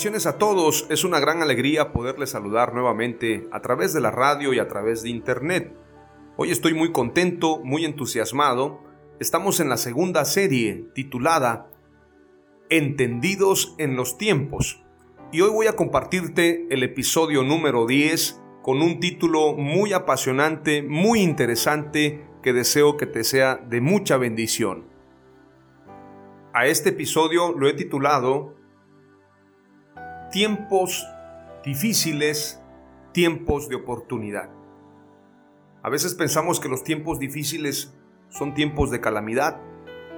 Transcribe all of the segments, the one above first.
Bendiciones a todos, es una gran alegría poderles saludar nuevamente a través de la radio y a través de internet. Hoy estoy muy contento, muy entusiasmado. Estamos en la segunda serie titulada Entendidos en los tiempos. Y hoy voy a compartirte el episodio número 10 con un título muy apasionante, muy interesante, que deseo que te sea de mucha bendición. A este episodio lo he titulado tiempos difíciles, tiempos de oportunidad. A veces pensamos que los tiempos difíciles son tiempos de calamidad,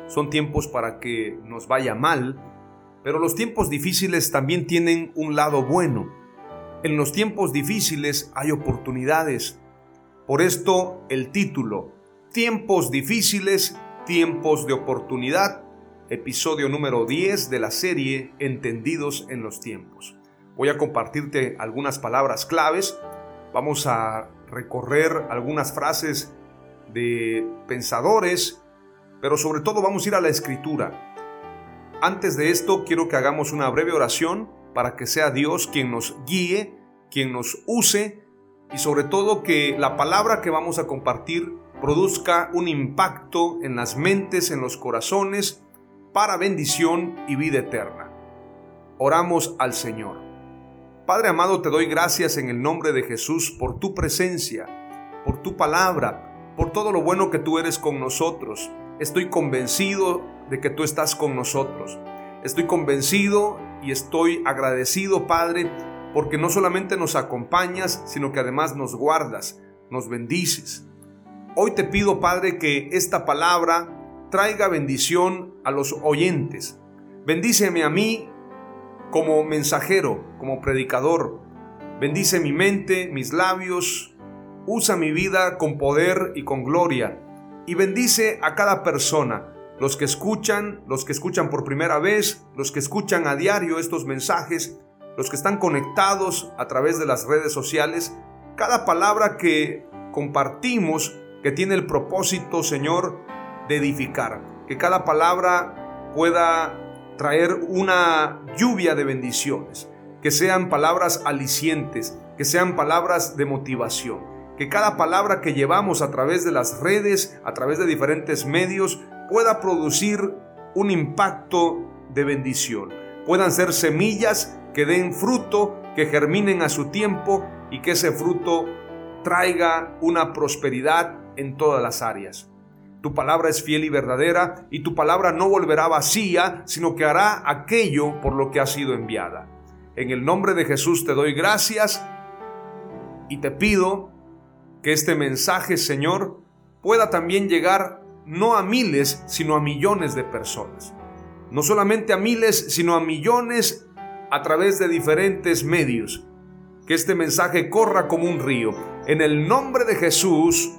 son tiempos para que nos vaya mal, pero los tiempos difíciles también tienen un lado bueno. En los tiempos difíciles hay oportunidades. Por esto el título, Tiempos difíciles, tiempos de oportunidad, episodio número 10 de la serie Entendidos en los tiempos. Voy a compartirte algunas palabras claves, vamos a recorrer algunas frases de pensadores, pero sobre todo vamos a ir a la escritura. Antes de esto quiero que hagamos una breve oración para que sea Dios quien nos guíe, quien nos use y sobre todo que la palabra que vamos a compartir produzca un impacto en las mentes, en los corazones para bendición y vida eterna. Oramos al Señor. Padre amado, te doy gracias en el nombre de Jesús por tu presencia, por tu palabra, por todo lo bueno que tú eres con nosotros. Estoy convencido de que tú estás con nosotros. Estoy convencido y estoy agradecido, Padre, porque no solamente nos acompañas, sino que además nos guardas, nos bendices. Hoy te pido, Padre, que esta palabra traiga bendición a los oyentes. Bendíceme a mí como mensajero, como predicador. Bendice mi mente, mis labios. Usa mi vida con poder y con gloria. Y bendice a cada persona, los que escuchan, los que escuchan por primera vez, los que escuchan a diario estos mensajes, los que están conectados a través de las redes sociales. Cada palabra que compartimos que tiene el propósito, Señor, de edificar. Que cada palabra pueda traer una lluvia de bendiciones. Que sean palabras alicientes, que sean palabras de motivación. Que cada palabra que llevamos a través de las redes, a través de diferentes medios, pueda producir un impacto de bendición. Puedan ser semillas que den fruto, que germinen a su tiempo y que ese fruto traiga una prosperidad en todas las áreas. Tu palabra es fiel y verdadera, y tu palabra no volverá vacía, sino que hará aquello por lo que ha sido enviada. En el nombre de Jesús te doy gracias y te pido que este mensaje, Señor, pueda también llegar no a miles, sino a millones de personas. No solamente a miles, sino a millones a través de diferentes medios. Que este mensaje corra como un río. En el nombre de Jesús,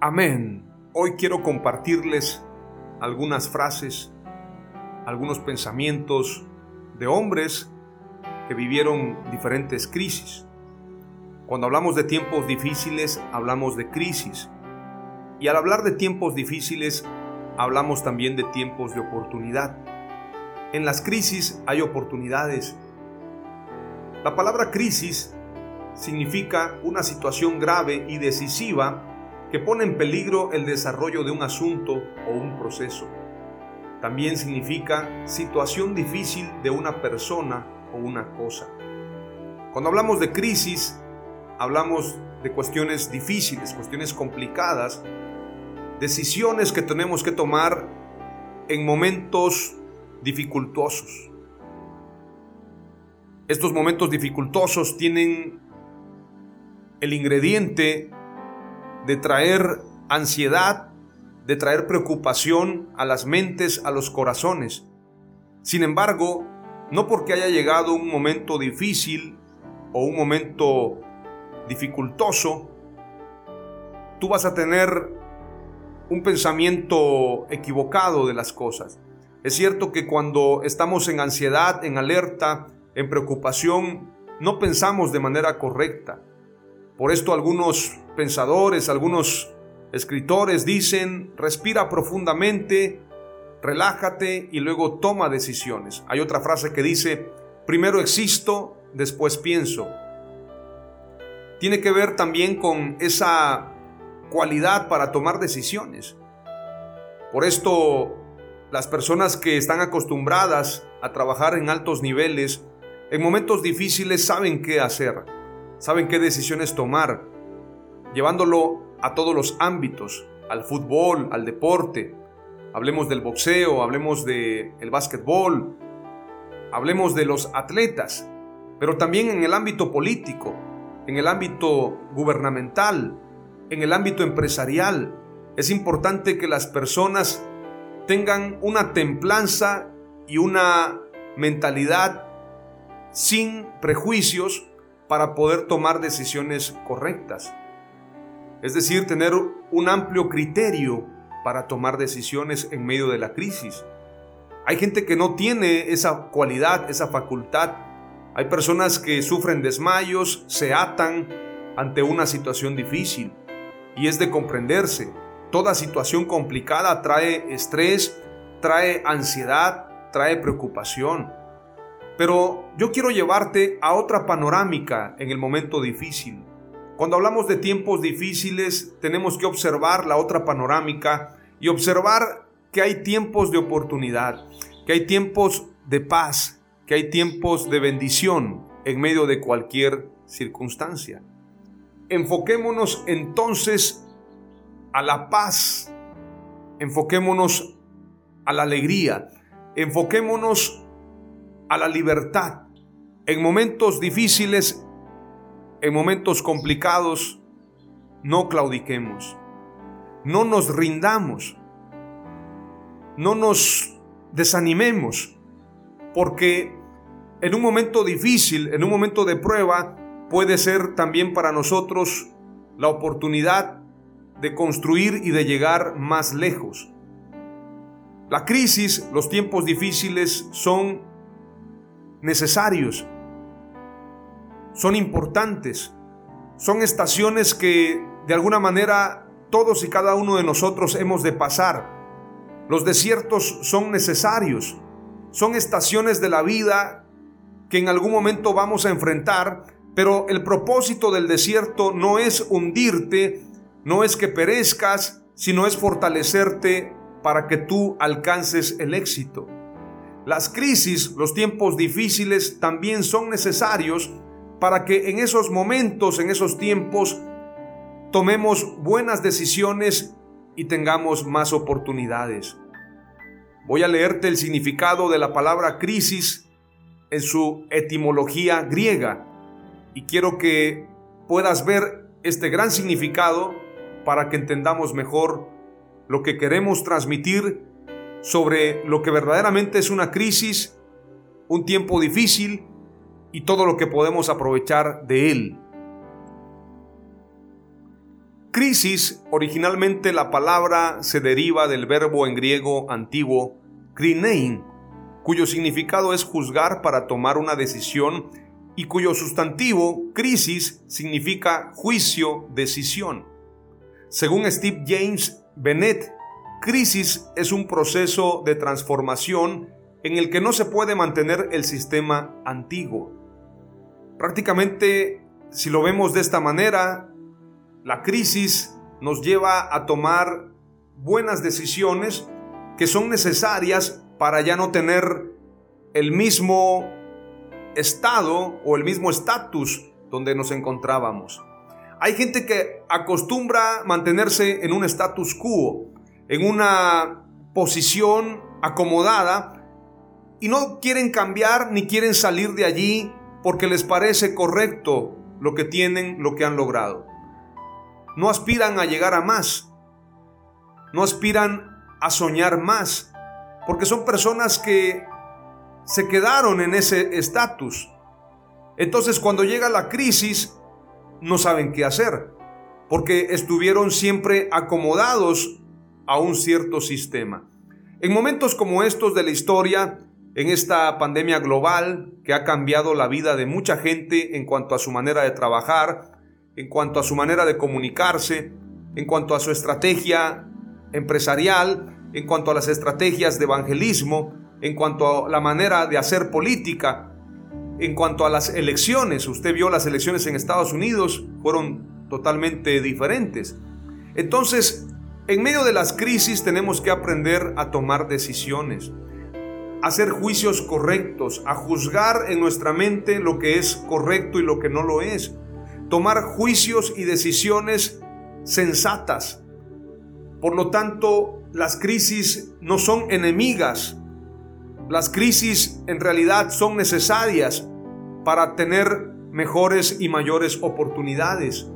amén. Hoy quiero compartirles algunas frases, algunos pensamientos de hombres que vivieron diferentes crisis. Cuando hablamos de tiempos difíciles, hablamos de crisis. Y al hablar de tiempos difíciles, hablamos también de tiempos de oportunidad. En las crisis hay oportunidades. La palabra crisis significa una situación grave y decisiva que pone en peligro el desarrollo de un asunto o un proceso. También significa situación difícil de una persona o una cosa. Cuando hablamos de crisis, hablamos de cuestiones difíciles, cuestiones complicadas, decisiones que tenemos que tomar en momentos dificultosos. Estos momentos dificultosos tienen el ingrediente de traer ansiedad, de traer preocupación a las mentes, a los corazones. Sin embargo, no porque haya llegado un momento difícil o un momento dificultoso, tú vas a tener un pensamiento equivocado de las cosas. Es cierto que cuando estamos en ansiedad, en alerta, en preocupación, no pensamos de manera correcta. Por esto algunos pensadores, algunos escritores dicen, respira profundamente, relájate y luego toma decisiones. Hay otra frase que dice, primero existo, después pienso. Tiene que ver también con esa cualidad para tomar decisiones. Por esto, las personas que están acostumbradas a trabajar en altos niveles, en momentos difíciles saben qué hacer saben qué decisiones tomar, llevándolo a todos los ámbitos, al fútbol, al deporte. Hablemos del boxeo, hablemos del el básquetbol, hablemos de los atletas, pero también en el ámbito político, en el ámbito gubernamental, en el ámbito empresarial. Es importante que las personas tengan una templanza y una mentalidad sin prejuicios para poder tomar decisiones correctas. Es decir, tener un amplio criterio para tomar decisiones en medio de la crisis. Hay gente que no tiene esa cualidad, esa facultad. Hay personas que sufren desmayos, se atan ante una situación difícil. Y es de comprenderse. Toda situación complicada trae estrés, trae ansiedad, trae preocupación. Pero yo quiero llevarte a otra panorámica en el momento difícil. Cuando hablamos de tiempos difíciles, tenemos que observar la otra panorámica y observar que hay tiempos de oportunidad, que hay tiempos de paz, que hay tiempos de bendición en medio de cualquier circunstancia. Enfoquémonos entonces a la paz, enfoquémonos a la alegría, enfoquémonos a la libertad. En momentos difíciles, en momentos complicados, no claudiquemos. No nos rindamos. No nos desanimemos. Porque en un momento difícil, en un momento de prueba, puede ser también para nosotros la oportunidad de construir y de llegar más lejos. La crisis, los tiempos difíciles son necesarios, son importantes, son estaciones que de alguna manera todos y cada uno de nosotros hemos de pasar. Los desiertos son necesarios, son estaciones de la vida que en algún momento vamos a enfrentar, pero el propósito del desierto no es hundirte, no es que perezcas, sino es fortalecerte para que tú alcances el éxito. Las crisis, los tiempos difíciles también son necesarios para que en esos momentos, en esos tiempos, tomemos buenas decisiones y tengamos más oportunidades. Voy a leerte el significado de la palabra crisis en su etimología griega y quiero que puedas ver este gran significado para que entendamos mejor lo que queremos transmitir sobre lo que verdaderamente es una crisis, un tiempo difícil y todo lo que podemos aprovechar de él. Crisis, originalmente la palabra se deriva del verbo en griego antiguo krinein, cuyo significado es juzgar para tomar una decisión y cuyo sustantivo crisis significa juicio, decisión. Según Steve James Bennett, Crisis es un proceso de transformación en el que no se puede mantener el sistema antiguo. Prácticamente, si lo vemos de esta manera, la crisis nos lleva a tomar buenas decisiones que son necesarias para ya no tener el mismo estado o el mismo estatus donde nos encontrábamos. Hay gente que acostumbra mantenerse en un status quo, en una posición acomodada y no quieren cambiar ni quieren salir de allí porque les parece correcto lo que tienen, lo que han logrado. No aspiran a llegar a más, no aspiran a soñar más, porque son personas que se quedaron en ese estatus. Entonces cuando llega la crisis, no saben qué hacer, porque estuvieron siempre acomodados a un cierto sistema. En momentos como estos de la historia, en esta pandemia global que ha cambiado la vida de mucha gente en cuanto a su manera de trabajar, en cuanto a su manera de comunicarse, en cuanto a su estrategia empresarial, en cuanto a las estrategias de evangelismo, en cuanto a la manera de hacer política, en cuanto a las elecciones. Usted vio las elecciones en Estados Unidos, fueron totalmente diferentes. Entonces, en medio de las crisis tenemos que aprender a tomar decisiones, a hacer juicios correctos, a juzgar en nuestra mente lo que es correcto y lo que no lo es, tomar juicios y decisiones sensatas. Por lo tanto, las crisis no son enemigas, las crisis en realidad son necesarias para tener mejores y mayores oportunidades.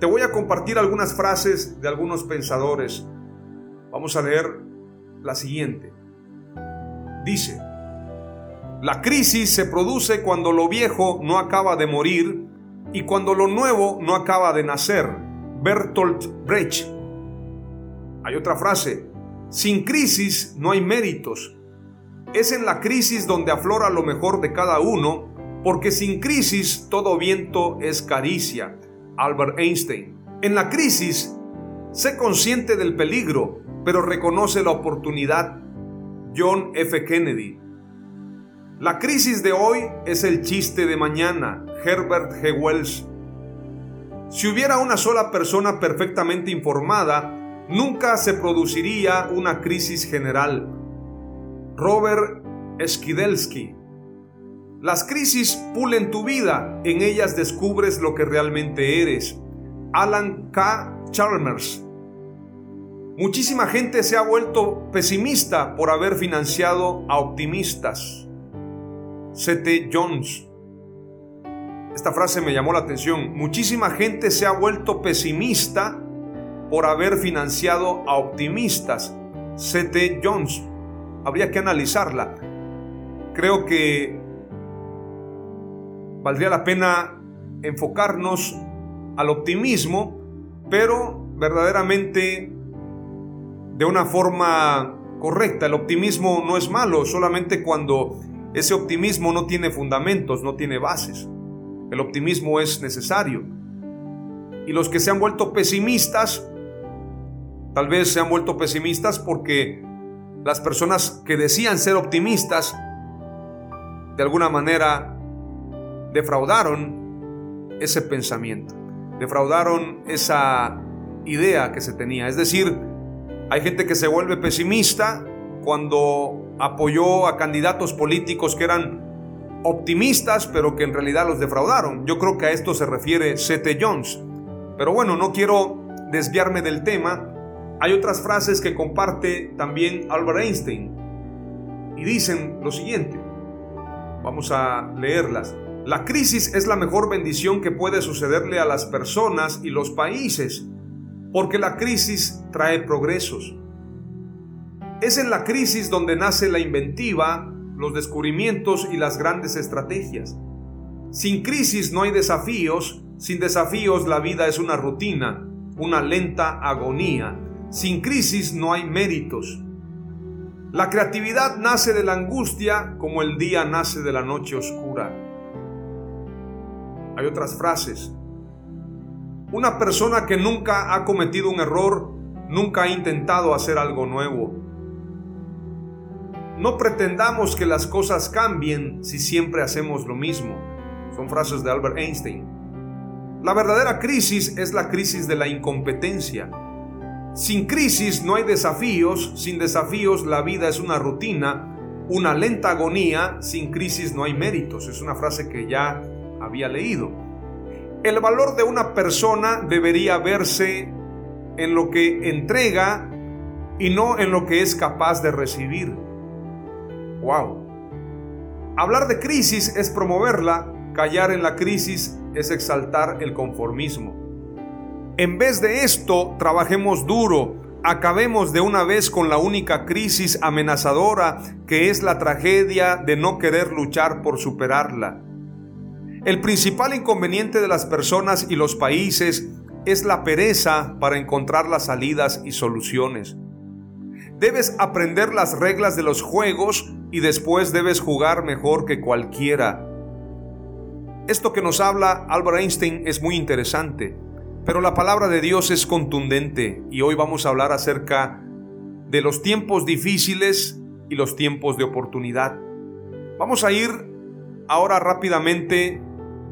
Te voy a compartir algunas frases de algunos pensadores. Vamos a leer la siguiente. Dice, la crisis se produce cuando lo viejo no acaba de morir y cuando lo nuevo no acaba de nacer. Bertolt Brecht. Hay otra frase, sin crisis no hay méritos, es en la crisis donde aflora lo mejor de cada uno, porque sin crisis todo viento es caricia. Albert Einstein. En la crisis, sé consciente del peligro, pero reconoce la oportunidad. John F. Kennedy. La crisis de hoy es el chiste de mañana. Herbert G. Wells. Si hubiera una sola persona perfectamente informada, nunca se produciría una crisis general. Robert Skidelsky. Las crisis pulen tu vida, en ellas descubres lo que realmente eres. Alan K. Chalmers. Muchísima gente se ha vuelto pesimista por haber financiado a optimistas. C.T. Jones. Esta frase me llamó la atención. Muchísima gente se ha vuelto pesimista por haber financiado a optimistas. C.T. Jones habría que analizarla. Creo que valdría la pena enfocarnos al optimismo, pero verdaderamente de una forma correcta. El optimismo no es malo, solamente cuando ese optimismo no tiene fundamentos, no tiene bases. El optimismo es necesario. Y los que se han vuelto pesimistas, tal vez se han vuelto pesimistas porque las personas que decían ser optimistas, de alguna manera defraudaron ese pensamiento, defraudaron esa idea que se tenía. Es decir, hay gente que se vuelve pesimista cuando apoyó a candidatos políticos que eran optimistas, pero que en realidad los defraudaron. Yo creo que a esto se refiere C.T. Jones. Pero bueno, no quiero desviarme del tema hay otras frases que comparte también Albert Einstein y dicen lo siguiente. Vamos a leerlas. La crisis es la mejor bendición que puede sucederle a las personas y los países, porque la crisis trae progresos. Es en la crisis donde nace la inventiva, los descubrimientos y las grandes estrategias. Sin crisis no hay desafíos, sin desafíos la vida es una rutina, una lenta agonía sin crisis no hay méritos. La creatividad nace de la angustia como el día nace de la noche oscura. Hay otras frases. Una persona que nunca ha cometido un error, nunca ha intentado hacer algo nuevo. No pretendamos que las cosas cambien si siempre hacemos lo mismo. Son frases de Albert Einstein. La verdadera crisis es la crisis de la incompetencia. Sin crisis no hay desafíos, sin desafíos la vida es una rutina, una lenta agonía, sin crisis no hay méritos. Es una frase que ya había leído. El valor de una persona debería verse en lo que entrega y no en lo que es capaz de recibir. Wow. Hablar de crisis es promoverla, callar en la crisis es exaltar el conformismo. En vez de esto, trabajemos duro, acabemos de una vez con la única crisis amenazadora que es la tragedia de no querer luchar por superarla. El principal inconveniente de las personas y los países es la pereza para encontrar las salidas y soluciones. Debes aprender las reglas de los juegos y después debes jugar mejor que cualquiera. Esto que nos habla Albert Einstein es muy interesante, pero la palabra de Dios es contundente y hoy vamos a hablar acerca de los tiempos difíciles y los tiempos de oportunidad. Vamos a ir ahora rápidamente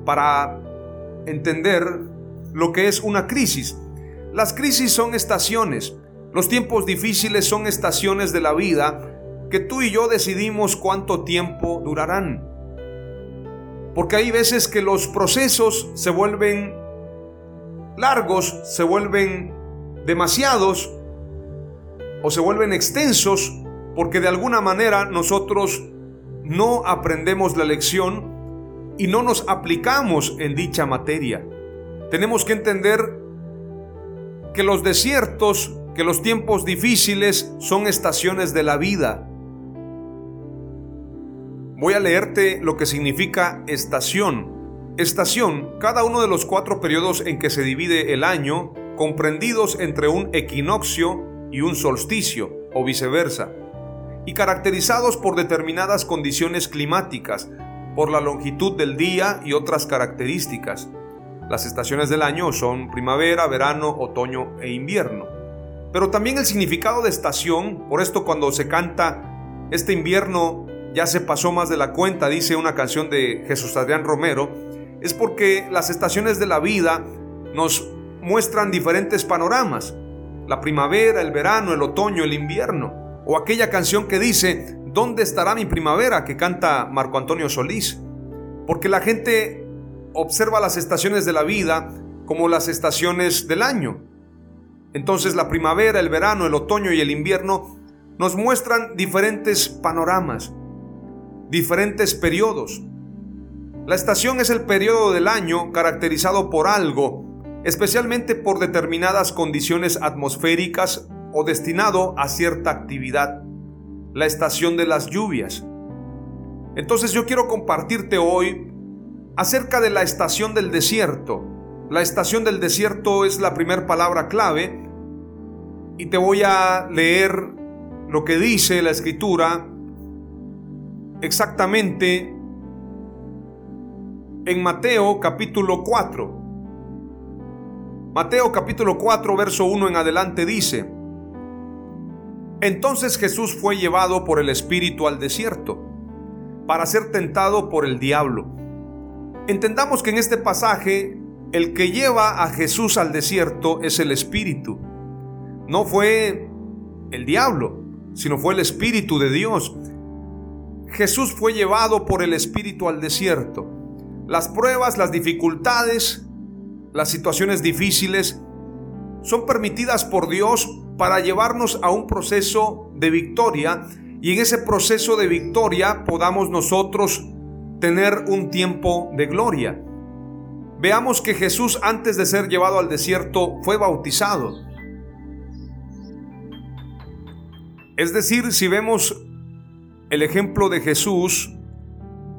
para entender lo que es una crisis. Las crisis son estaciones. Los tiempos difíciles son estaciones de la vida que tú y yo decidimos cuánto tiempo durarán. Porque hay veces que los procesos se vuelven largos, se vuelven demasiados o se vuelven extensos porque de alguna manera nosotros no aprendemos la lección y no nos aplicamos en dicha materia. Tenemos que entender que los desiertos, que los tiempos difíciles son estaciones de la vida. Voy a leerte lo que significa estación. Estación, cada uno de los cuatro periodos en que se divide el año, comprendidos entre un equinoccio y un solsticio, o viceversa, y caracterizados por determinadas condiciones climáticas, por la longitud del día y otras características. Las estaciones del año son primavera, verano, otoño e invierno. Pero también el significado de estación, por esto cuando se canta este invierno ya se pasó más de la cuenta, dice una canción de Jesús Adrián Romero, es porque las estaciones de la vida nos muestran diferentes panoramas. La primavera, el verano, el otoño, el invierno. O aquella canción que dice, ¿dónde estará mi primavera? que canta Marco Antonio Solís. Porque la gente observa las estaciones de la vida como las estaciones del año. Entonces la primavera, el verano, el otoño y el invierno nos muestran diferentes panoramas diferentes periodos. La estación es el periodo del año caracterizado por algo, especialmente por determinadas condiciones atmosféricas o destinado a cierta actividad. La estación de las lluvias. Entonces yo quiero compartirte hoy acerca de la estación del desierto. La estación del desierto es la primera palabra clave y te voy a leer lo que dice la escritura exactamente en Mateo capítulo 4. Mateo capítulo 4, verso 1 en adelante dice, Entonces Jesús fue llevado por el Espíritu al desierto para ser tentado por el diablo. Entendamos que en este pasaje el que lleva a Jesús al desierto es el Espíritu. No fue el diablo, sino fue el Espíritu de Dios. Jesús fue llevado por el Espíritu al desierto. Las pruebas, las dificultades, las situaciones difíciles son permitidas por Dios para llevarnos a un proceso de victoria y en ese proceso de victoria podamos nosotros tener un tiempo de gloria. Veamos que Jesús antes de ser llevado al desierto fue bautizado. Es decir, si vemos el ejemplo de Jesús,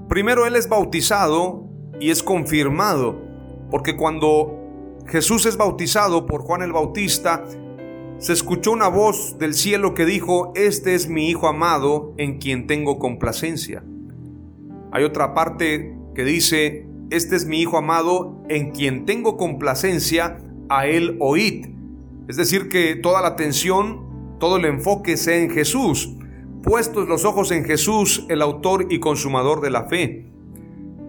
primero Él es bautizado y es confirmado, porque cuando Jesús es bautizado por Juan el Bautista, se escuchó una voz del cielo que dijo, Este es mi Hijo amado en quien tengo complacencia. Hay otra parte que dice, Este es mi Hijo amado en quien tengo complacencia, a Él oíd. Es decir, que toda la atención, todo el enfoque sea en Jesús puestos los ojos en Jesús, el autor y consumador de la fe.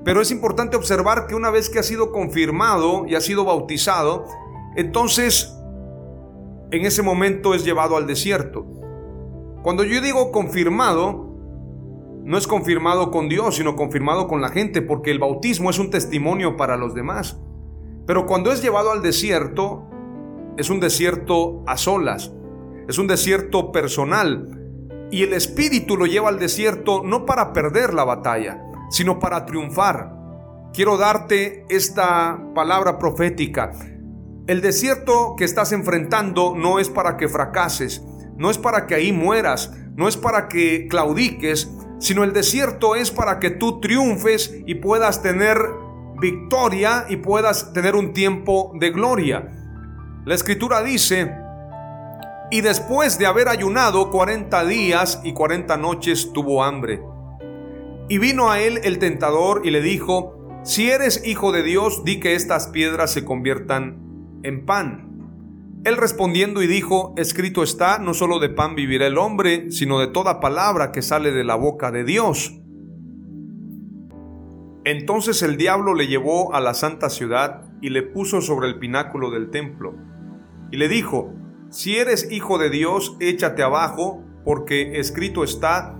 Pero es importante observar que una vez que ha sido confirmado y ha sido bautizado, entonces en ese momento es llevado al desierto. Cuando yo digo confirmado, no es confirmado con Dios, sino confirmado con la gente, porque el bautismo es un testimonio para los demás. Pero cuando es llevado al desierto, es un desierto a solas, es un desierto personal. Y el Espíritu lo lleva al desierto no para perder la batalla, sino para triunfar. Quiero darte esta palabra profética. El desierto que estás enfrentando no es para que fracases, no es para que ahí mueras, no es para que claudiques, sino el desierto es para que tú triunfes y puedas tener victoria y puedas tener un tiempo de gloria. La escritura dice, y después de haber ayunado 40 días y 40 noches tuvo hambre. Y vino a él el tentador y le dijo, si eres hijo de Dios, di que estas piedras se conviertan en pan. Él respondiendo y dijo, escrito está, no solo de pan vivirá el hombre, sino de toda palabra que sale de la boca de Dios. Entonces el diablo le llevó a la santa ciudad y le puso sobre el pináculo del templo. Y le dijo, si eres hijo de Dios, échate abajo, porque escrito está,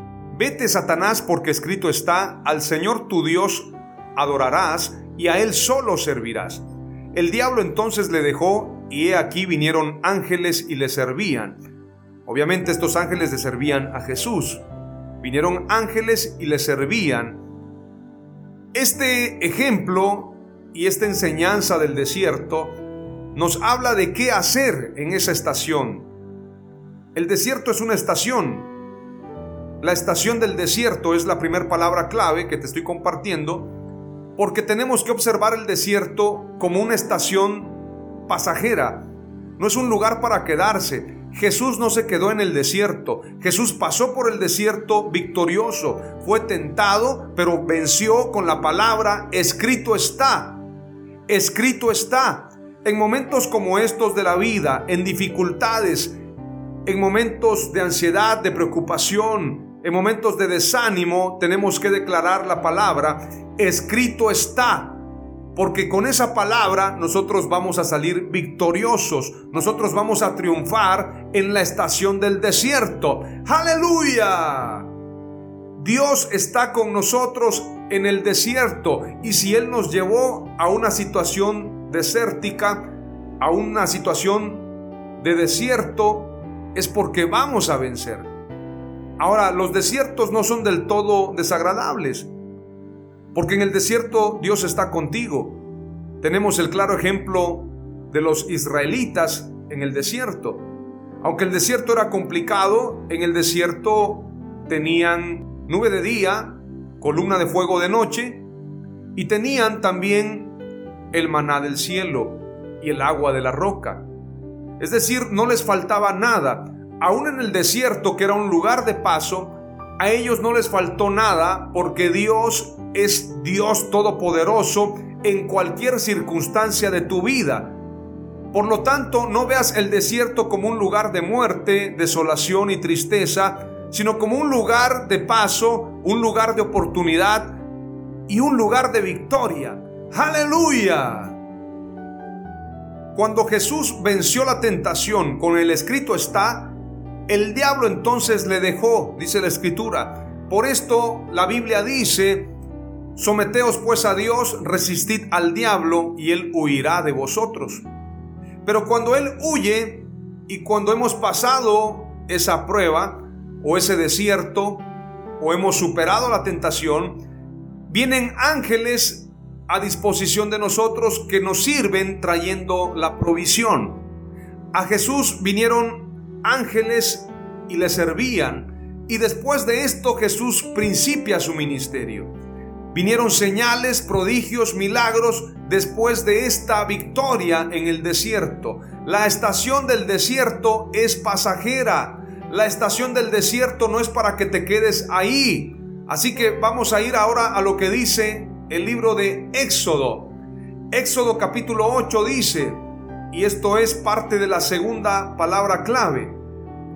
vete Satanás porque escrito está, al Señor tu Dios adorarás y a Él solo servirás. El diablo entonces le dejó y he aquí vinieron ángeles y le servían. Obviamente estos ángeles le servían a Jesús. Vinieron ángeles y le servían. Este ejemplo y esta enseñanza del desierto nos habla de qué hacer en esa estación. El desierto es una estación. La estación del desierto es la primera palabra clave que te estoy compartiendo porque tenemos que observar el desierto como una estación pasajera, no es un lugar para quedarse. Jesús no se quedó en el desierto, Jesús pasó por el desierto victorioso, fue tentado, pero venció con la palabra, escrito está, escrito está. En momentos como estos de la vida, en dificultades, en momentos de ansiedad, de preocupación, en momentos de desánimo, tenemos que declarar la palabra, escrito está. Porque con esa palabra nosotros vamos a salir victoriosos, nosotros vamos a triunfar en la estación del desierto. Aleluya. Dios está con nosotros en el desierto y si Él nos llevó a una situación desértica, a una situación de desierto, es porque vamos a vencer. Ahora, los desiertos no son del todo desagradables. Porque en el desierto Dios está contigo. Tenemos el claro ejemplo de los israelitas en el desierto. Aunque el desierto era complicado, en el desierto tenían nube de día, columna de fuego de noche, y tenían también el maná del cielo y el agua de la roca. Es decir, no les faltaba nada. Aún en el desierto, que era un lugar de paso, a ellos no les faltó nada porque Dios es Dios todopoderoso en cualquier circunstancia de tu vida. Por lo tanto, no veas el desierto como un lugar de muerte, desolación y tristeza, sino como un lugar de paso, un lugar de oportunidad y un lugar de victoria. Aleluya. Cuando Jesús venció la tentación con el escrito está, el diablo entonces le dejó, dice la escritura. Por esto la Biblia dice, someteos pues a Dios, resistid al diablo y él huirá de vosotros. Pero cuando él huye y cuando hemos pasado esa prueba o ese desierto o hemos superado la tentación, vienen ángeles a disposición de nosotros que nos sirven trayendo la provisión. A Jesús vinieron ángeles y le servían. Y después de esto Jesús principia su ministerio. Vinieron señales, prodigios, milagros después de esta victoria en el desierto. La estación del desierto es pasajera. La estación del desierto no es para que te quedes ahí. Así que vamos a ir ahora a lo que dice el libro de Éxodo. Éxodo capítulo 8 dice, y esto es parte de la segunda palabra clave.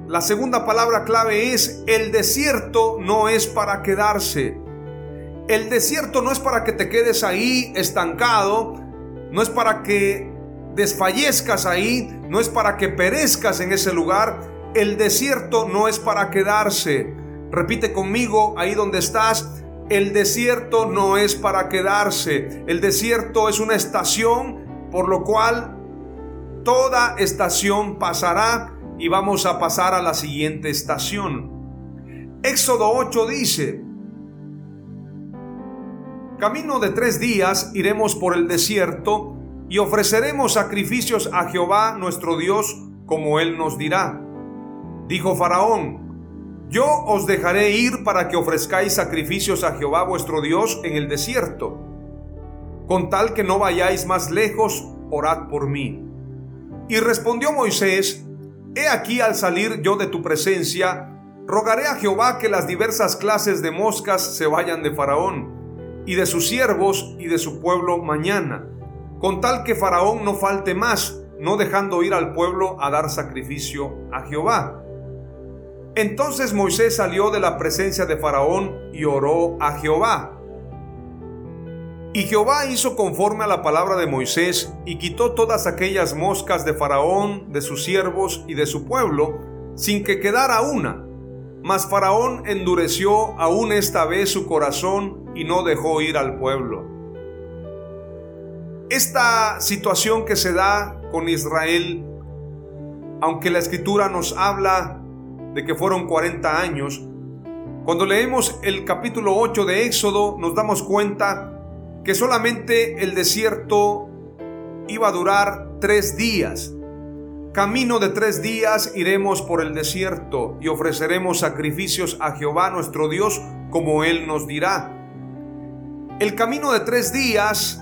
La segunda palabra clave es, el desierto no es para quedarse. El desierto no es para que te quedes ahí estancado, no es para que desfallezcas ahí, no es para que perezcas en ese lugar. El desierto no es para quedarse. Repite conmigo ahí donde estás. El desierto no es para quedarse. El desierto es una estación por lo cual toda estación pasará y vamos a pasar a la siguiente estación. Éxodo 8 dice, Camino de tres días iremos por el desierto y ofreceremos sacrificios a Jehová nuestro Dios como Él nos dirá. Dijo Faraón, yo os dejaré ir para que ofrezcáis sacrificios a Jehová vuestro Dios en el desierto. Con tal que no vayáis más lejos, orad por mí. Y respondió Moisés, He aquí al salir yo de tu presencia, rogaré a Jehová que las diversas clases de moscas se vayan de Faraón y de sus siervos y de su pueblo mañana, con tal que Faraón no falte más, no dejando ir al pueblo a dar sacrificio a Jehová. Entonces Moisés salió de la presencia de Faraón y oró a Jehová. Y Jehová hizo conforme a la palabra de Moisés y quitó todas aquellas moscas de Faraón, de sus siervos y de su pueblo, sin que quedara una. Mas Faraón endureció aún esta vez su corazón y no dejó ir al pueblo. Esta situación que se da con Israel, aunque la escritura nos habla de que fueron 40 años, cuando leemos el capítulo 8 de Éxodo nos damos cuenta que solamente el desierto iba a durar tres días. Camino de tres días iremos por el desierto y ofreceremos sacrificios a Jehová nuestro Dios como Él nos dirá. El camino de tres días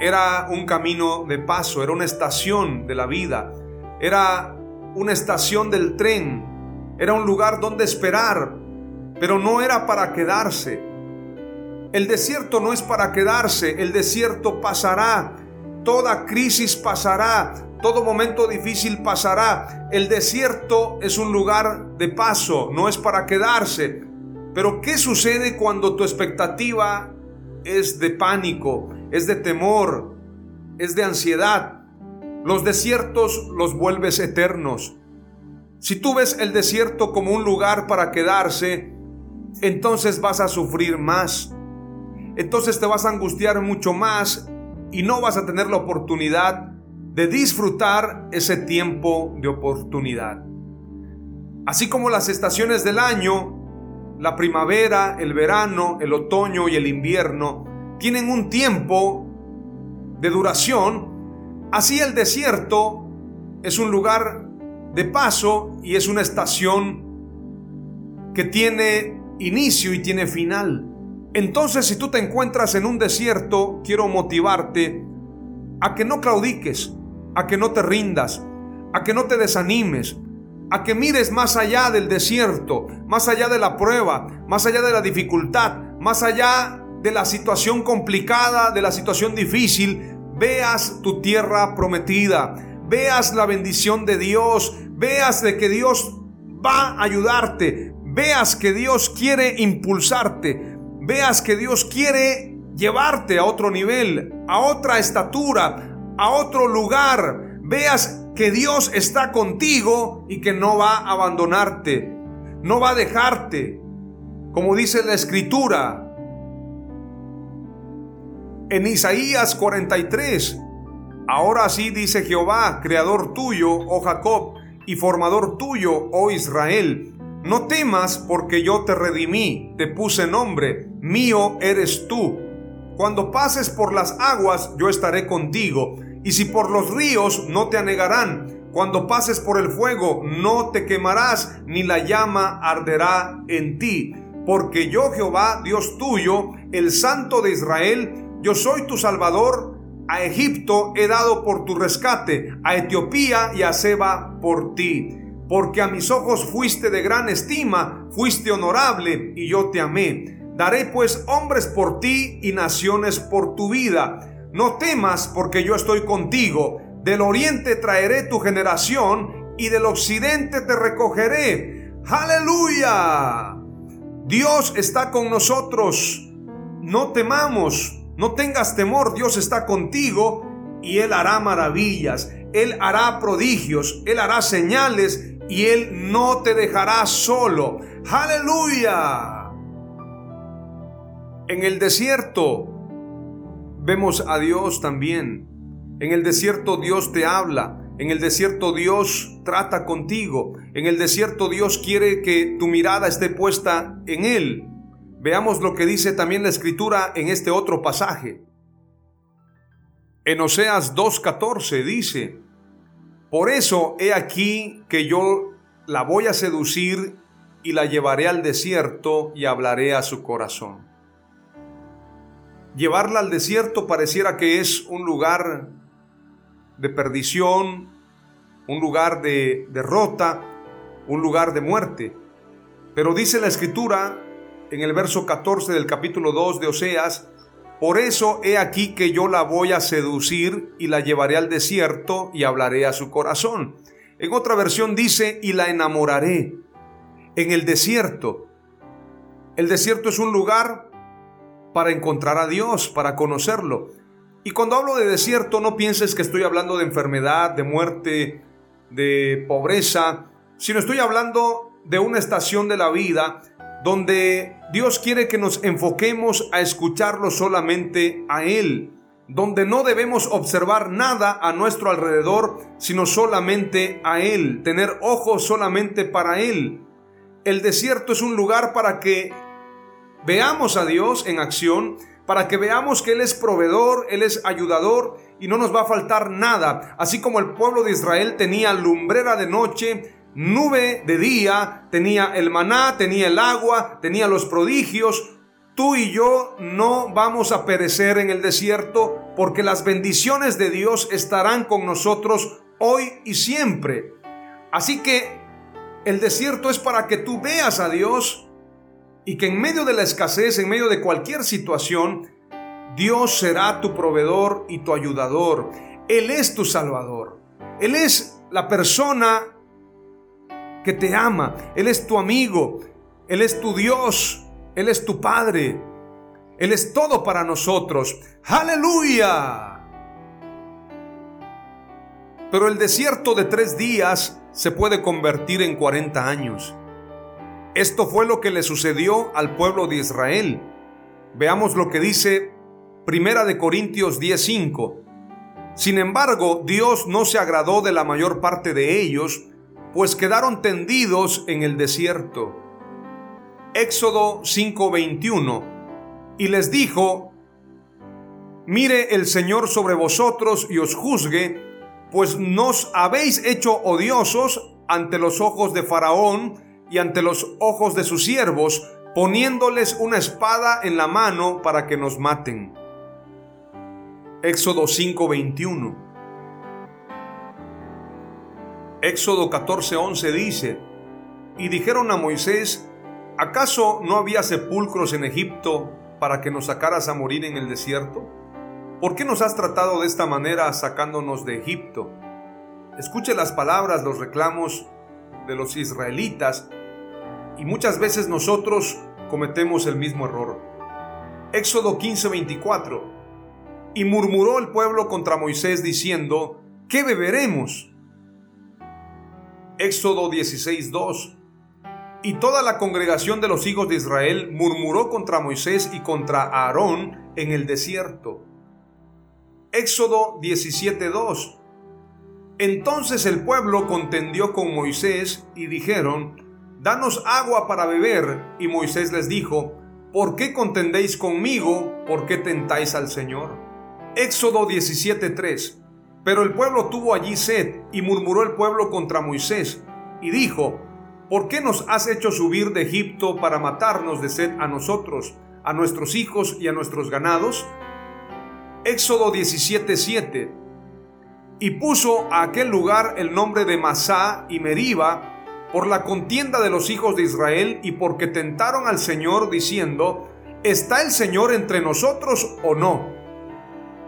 era un camino de paso, era una estación de la vida, era una estación del tren, era un lugar donde esperar, pero no era para quedarse. El desierto no es para quedarse, el desierto pasará, toda crisis pasará, todo momento difícil pasará. El desierto es un lugar de paso, no es para quedarse. Pero ¿qué sucede cuando tu expectativa es de pánico, es de temor, es de ansiedad. Los desiertos los vuelves eternos. Si tú ves el desierto como un lugar para quedarse, entonces vas a sufrir más. Entonces te vas a angustiar mucho más y no vas a tener la oportunidad de disfrutar ese tiempo de oportunidad. Así como las estaciones del año la primavera, el verano, el otoño y el invierno tienen un tiempo de duración, así el desierto es un lugar de paso y es una estación que tiene inicio y tiene final. Entonces si tú te encuentras en un desierto, quiero motivarte a que no claudiques, a que no te rindas, a que no te desanimes, a que mires más allá del desierto, más allá de la prueba, más allá de la dificultad, más allá de la situación complicada, de la situación difícil, veas tu tierra prometida, veas la bendición de Dios, veas de que Dios va a ayudarte, veas que Dios quiere impulsarte, veas que Dios quiere llevarte a otro nivel, a otra estatura, a otro lugar, veas que Dios está contigo y que no va a abandonarte, no va a dejarte, como dice la escritura en Isaías 43. Ahora sí dice Jehová, creador tuyo, oh Jacob, y formador tuyo, oh Israel. No temas porque yo te redimí, te puse nombre, mío eres tú. Cuando pases por las aguas, yo estaré contigo y si por los ríos no te anegarán, cuando pases por el fuego no te quemarás, ni la llama arderá en ti. porque yo Jehová, Dios tuyo, el Santo de Israel, yo soy tu Salvador, a Egipto he dado por tu rescate, a Etiopía y a Seba por ti. Porque a mis ojos fuiste de gran estima, fuiste honorable y yo te amé. Daré pues hombres por ti y naciones por tu vida. No temas porque yo estoy contigo. Del oriente traeré tu generación y del occidente te recogeré. Aleluya. Dios está con nosotros. No temamos. No tengas temor, Dios está contigo y Él hará maravillas, Él hará prodigios, Él hará señales y Él no te dejará solo. Aleluya. En el desierto vemos a Dios también. En el desierto Dios te habla. En el desierto Dios trata contigo. En el desierto Dios quiere que tu mirada esté puesta en Él. Veamos lo que dice también la escritura en este otro pasaje. En Oseas 2.14 dice, Por eso he aquí que yo la voy a seducir y la llevaré al desierto y hablaré a su corazón. Llevarla al desierto pareciera que es un lugar de perdición, un lugar de derrota, un lugar de muerte. Pero dice la escritura en el verso 14 del capítulo 2 de Oseas, por eso he aquí que yo la voy a seducir y la llevaré al desierto y hablaré a su corazón. En otra versión dice, y la enamoraré en el desierto. El desierto es un lugar para encontrar a Dios, para conocerlo. Y cuando hablo de desierto, no pienses que estoy hablando de enfermedad, de muerte, de pobreza, sino estoy hablando de una estación de la vida donde Dios quiere que nos enfoquemos a escucharlo solamente a Él, donde no debemos observar nada a nuestro alrededor, sino solamente a Él, tener ojos solamente para Él. El desierto es un lugar para que veamos a Dios en acción, para que veamos que Él es proveedor, Él es ayudador y no nos va a faltar nada. Así como el pueblo de Israel tenía lumbrera de noche, nube de día, tenía el maná, tenía el agua, tenía los prodigios. Tú y yo no vamos a perecer en el desierto porque las bendiciones de Dios estarán con nosotros hoy y siempre. Así que el desierto es para que tú veas a Dios y que en medio de la escasez, en medio de cualquier situación, Dios será tu proveedor y tu ayudador. Él es tu salvador. Él es la persona que te ama. Él es tu amigo. Él es tu Dios. Él es tu Padre. Él es todo para nosotros. Aleluya. Pero el desierto de tres días se puede convertir en 40 años. Esto fue lo que le sucedió al pueblo de Israel. Veamos lo que dice Primera de Corintios 10:5. Sin embargo, Dios no se agradó de la mayor parte de ellos, pues quedaron tendidos en el desierto. Éxodo 5:21. Y les dijo, Mire el Señor sobre vosotros y os juzgue, pues nos habéis hecho odiosos ante los ojos de Faraón y ante los ojos de sus siervos, poniéndoles una espada en la mano para que nos maten. Éxodo 5:21 Éxodo 14:11 dice, y dijeron a Moisés, ¿acaso no había sepulcros en Egipto para que nos sacaras a morir en el desierto? ¿Por qué nos has tratado de esta manera sacándonos de Egipto? Escuche las palabras, los reclamos de los israelitas y muchas veces nosotros cometemos el mismo error. Éxodo 15:24 Y murmuró el pueblo contra Moisés diciendo, ¿qué beberemos? Éxodo 16:2. Y toda la congregación de los hijos de Israel murmuró contra Moisés y contra Aarón en el desierto. Éxodo 17:2. Entonces el pueblo contendió con Moisés y dijeron, Danos agua para beber. Y Moisés les dijo, ¿por qué contendéis conmigo? ¿Por qué tentáis al Señor? Éxodo 17:3. Pero el pueblo tuvo allí sed, y murmuró el pueblo contra Moisés, y dijo, ¿por qué nos has hecho subir de Egipto para matarnos de sed a nosotros, a nuestros hijos y a nuestros ganados? Éxodo 17:7 Y puso a aquel lugar el nombre de Masá y Meriba por la contienda de los hijos de Israel y porque tentaron al Señor diciendo, ¿está el Señor entre nosotros o no?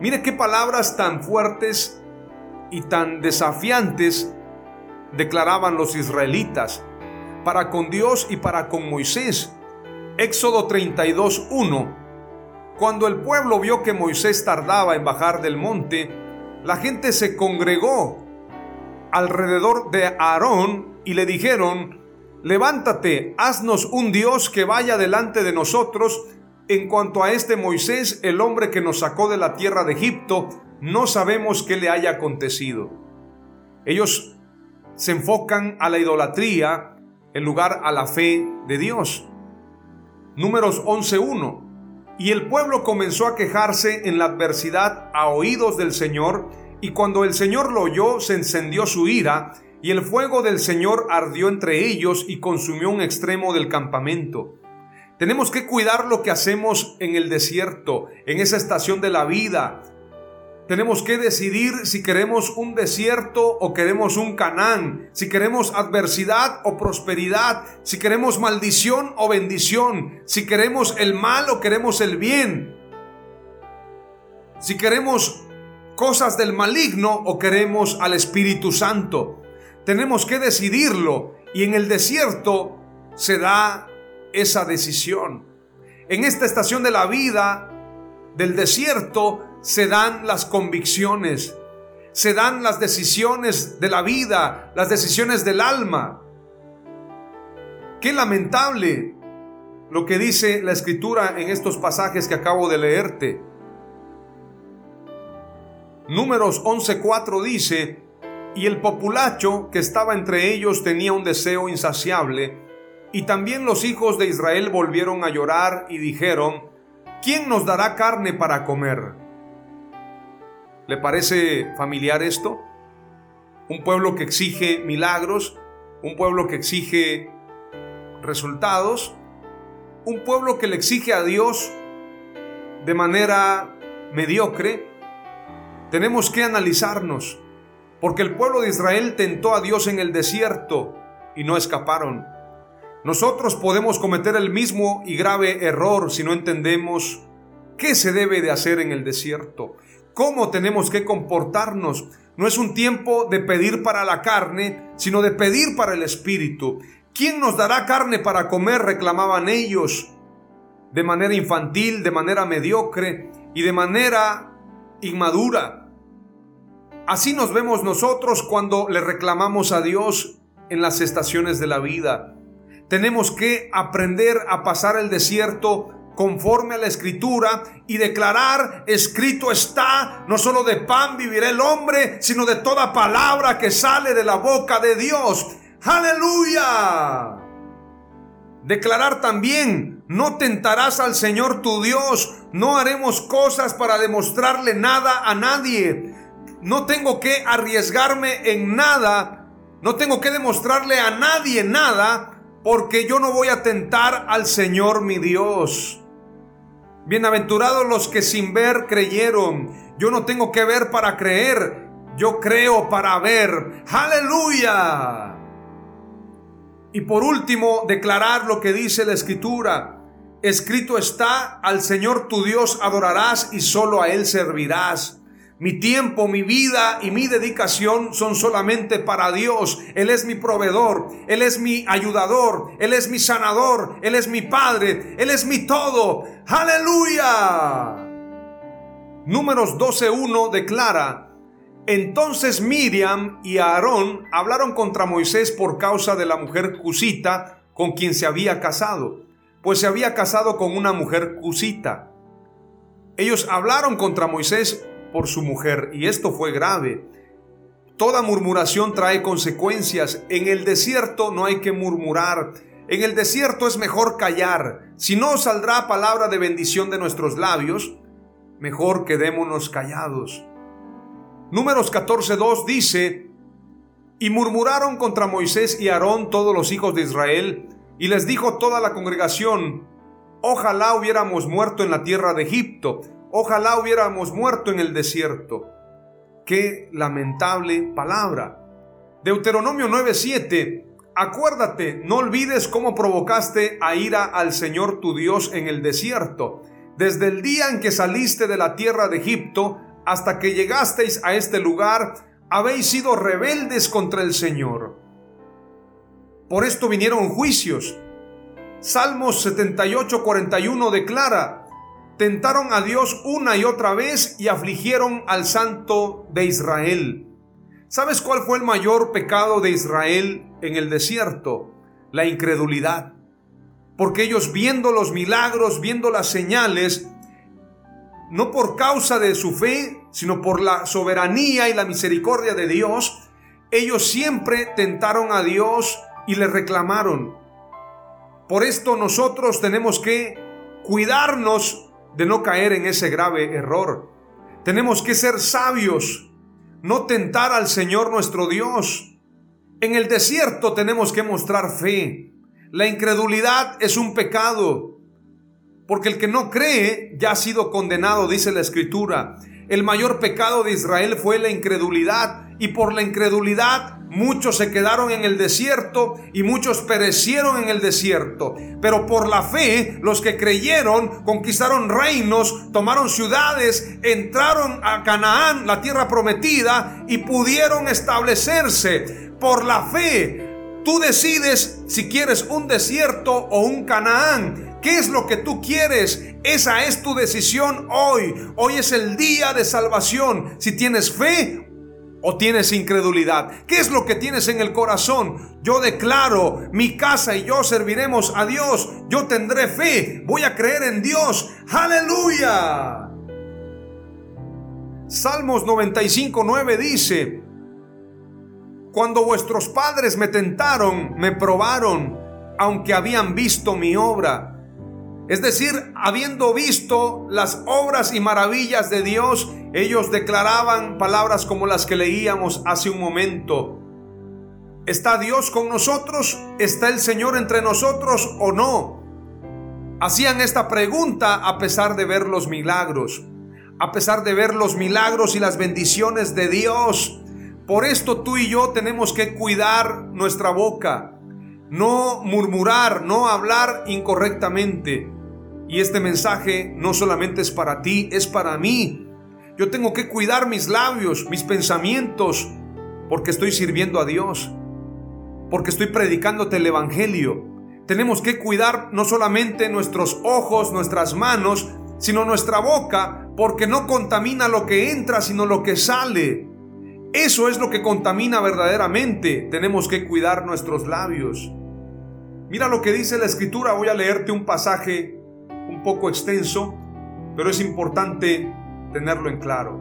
Mire qué palabras tan fuertes y tan desafiantes declaraban los israelitas para con Dios y para con Moisés. Éxodo 32.1 Cuando el pueblo vio que Moisés tardaba en bajar del monte, la gente se congregó alrededor de Aarón y le dijeron, levántate, haznos un Dios que vaya delante de nosotros. En cuanto a este Moisés, el hombre que nos sacó de la tierra de Egipto, no sabemos qué le haya acontecido. Ellos se enfocan a la idolatría en lugar a la fe de Dios. Números 11.1. Y el pueblo comenzó a quejarse en la adversidad a oídos del Señor, y cuando el Señor lo oyó, se encendió su ira, y el fuego del Señor ardió entre ellos y consumió un extremo del campamento. Tenemos que cuidar lo que hacemos en el desierto, en esa estación de la vida, tenemos que decidir si queremos un desierto o queremos un Canaán, si queremos adversidad o prosperidad, si queremos maldición o bendición, si queremos el mal o queremos el bien, si queremos cosas del maligno o queremos al Espíritu Santo. Tenemos que decidirlo y en el desierto se da esa decisión. En esta estación de la vida, del desierto, se dan las convicciones, se dan las decisiones de la vida, las decisiones del alma. Qué lamentable lo que dice la escritura en estos pasajes que acabo de leerte. Números 11:4 dice, y el populacho que estaba entre ellos tenía un deseo insaciable, y también los hijos de Israel volvieron a llorar y dijeron, ¿quién nos dará carne para comer? ¿Le parece familiar esto? Un pueblo que exige milagros, un pueblo que exige resultados, un pueblo que le exige a Dios de manera mediocre. Tenemos que analizarnos, porque el pueblo de Israel tentó a Dios en el desierto y no escaparon. Nosotros podemos cometer el mismo y grave error si no entendemos qué se debe de hacer en el desierto cómo tenemos que comportarnos. No es un tiempo de pedir para la carne, sino de pedir para el espíritu. ¿Quién nos dará carne para comer? reclamaban ellos, de manera infantil, de manera mediocre y de manera inmadura. Así nos vemos nosotros cuando le reclamamos a Dios en las estaciones de la vida. Tenemos que aprender a pasar el desierto conforme a la escritura y declarar, escrito está, no solo de pan vivirá el hombre, sino de toda palabra que sale de la boca de Dios. Aleluya. Declarar también, no tentarás al Señor tu Dios, no haremos cosas para demostrarle nada a nadie. No tengo que arriesgarme en nada, no tengo que demostrarle a nadie nada, porque yo no voy a tentar al Señor mi Dios. Bienaventurados los que sin ver creyeron. Yo no tengo que ver para creer, yo creo para ver. Aleluya. Y por último, declarar lo que dice la escritura. Escrito está, al Señor tu Dios adorarás y solo a Él servirás. Mi tiempo, mi vida y mi dedicación son solamente para Dios. Él es mi proveedor, Él es mi ayudador, Él es mi sanador, Él es mi Padre, Él es mi todo. Aleluya. Números 12.1 declara, entonces Miriam y Aarón hablaron contra Moisés por causa de la mujer cusita con quien se había casado, pues se había casado con una mujer cusita. Ellos hablaron contra Moisés por su mujer y esto fue grave. Toda murmuración trae consecuencias. En el desierto no hay que murmurar. En el desierto es mejor callar. Si no saldrá palabra de bendición de nuestros labios, mejor quedémonos callados. Números 14.2 dice, Y murmuraron contra Moisés y Aarón todos los hijos de Israel, y les dijo toda la congregación, ojalá hubiéramos muerto en la tierra de Egipto, ojalá hubiéramos muerto en el desierto. Qué lamentable palabra. Deuteronomio 9:7, acuérdate, no olvides cómo provocaste a ira al Señor tu Dios en el desierto, desde el día en que saliste de la tierra de Egipto hasta que llegasteis a este lugar, habéis sido rebeldes contra el Señor. Por esto vinieron juicios. Salmos 78, 41 declara, tentaron a Dios una y otra vez y afligieron al Santo de Israel. ¿Sabes cuál fue el mayor pecado de Israel en el desierto? La incredulidad. Porque ellos viendo los milagros, viendo las señales, no por causa de su fe, sino por la soberanía y la misericordia de Dios, ellos siempre tentaron a Dios y le reclamaron. Por esto nosotros tenemos que cuidarnos de no caer en ese grave error. Tenemos que ser sabios, no tentar al Señor nuestro Dios. En el desierto tenemos que mostrar fe. La incredulidad es un pecado. Porque el que no cree ya ha sido condenado, dice la escritura. El mayor pecado de Israel fue la incredulidad y por la incredulidad muchos se quedaron en el desierto y muchos perecieron en el desierto. Pero por la fe, los que creyeron conquistaron reinos, tomaron ciudades, entraron a Canaán, la tierra prometida, y pudieron establecerse. Por la fe, tú decides si quieres un desierto o un Canaán. ¿Qué es lo que tú quieres? Esa es tu decisión hoy. Hoy es el día de salvación. Si tienes fe o tienes incredulidad. ¿Qué es lo que tienes en el corazón? Yo declaro, mi casa y yo serviremos a Dios. Yo tendré fe. Voy a creer en Dios. Aleluya. Salmos 95, 9 dice, cuando vuestros padres me tentaron, me probaron, aunque habían visto mi obra es decir, habiendo visto las obras y maravillas de Dios, ellos declaraban palabras como las que leíamos hace un momento. ¿Está Dios con nosotros? ¿Está el Señor entre nosotros o no? Hacían esta pregunta a pesar de ver los milagros, a pesar de ver los milagros y las bendiciones de Dios. Por esto tú y yo tenemos que cuidar nuestra boca, no murmurar, no hablar incorrectamente. Y este mensaje no solamente es para ti, es para mí. Yo tengo que cuidar mis labios, mis pensamientos, porque estoy sirviendo a Dios, porque estoy predicándote el Evangelio. Tenemos que cuidar no solamente nuestros ojos, nuestras manos, sino nuestra boca, porque no contamina lo que entra, sino lo que sale. Eso es lo que contamina verdaderamente. Tenemos que cuidar nuestros labios. Mira lo que dice la escritura. Voy a leerte un pasaje un poco extenso, pero es importante tenerlo en claro.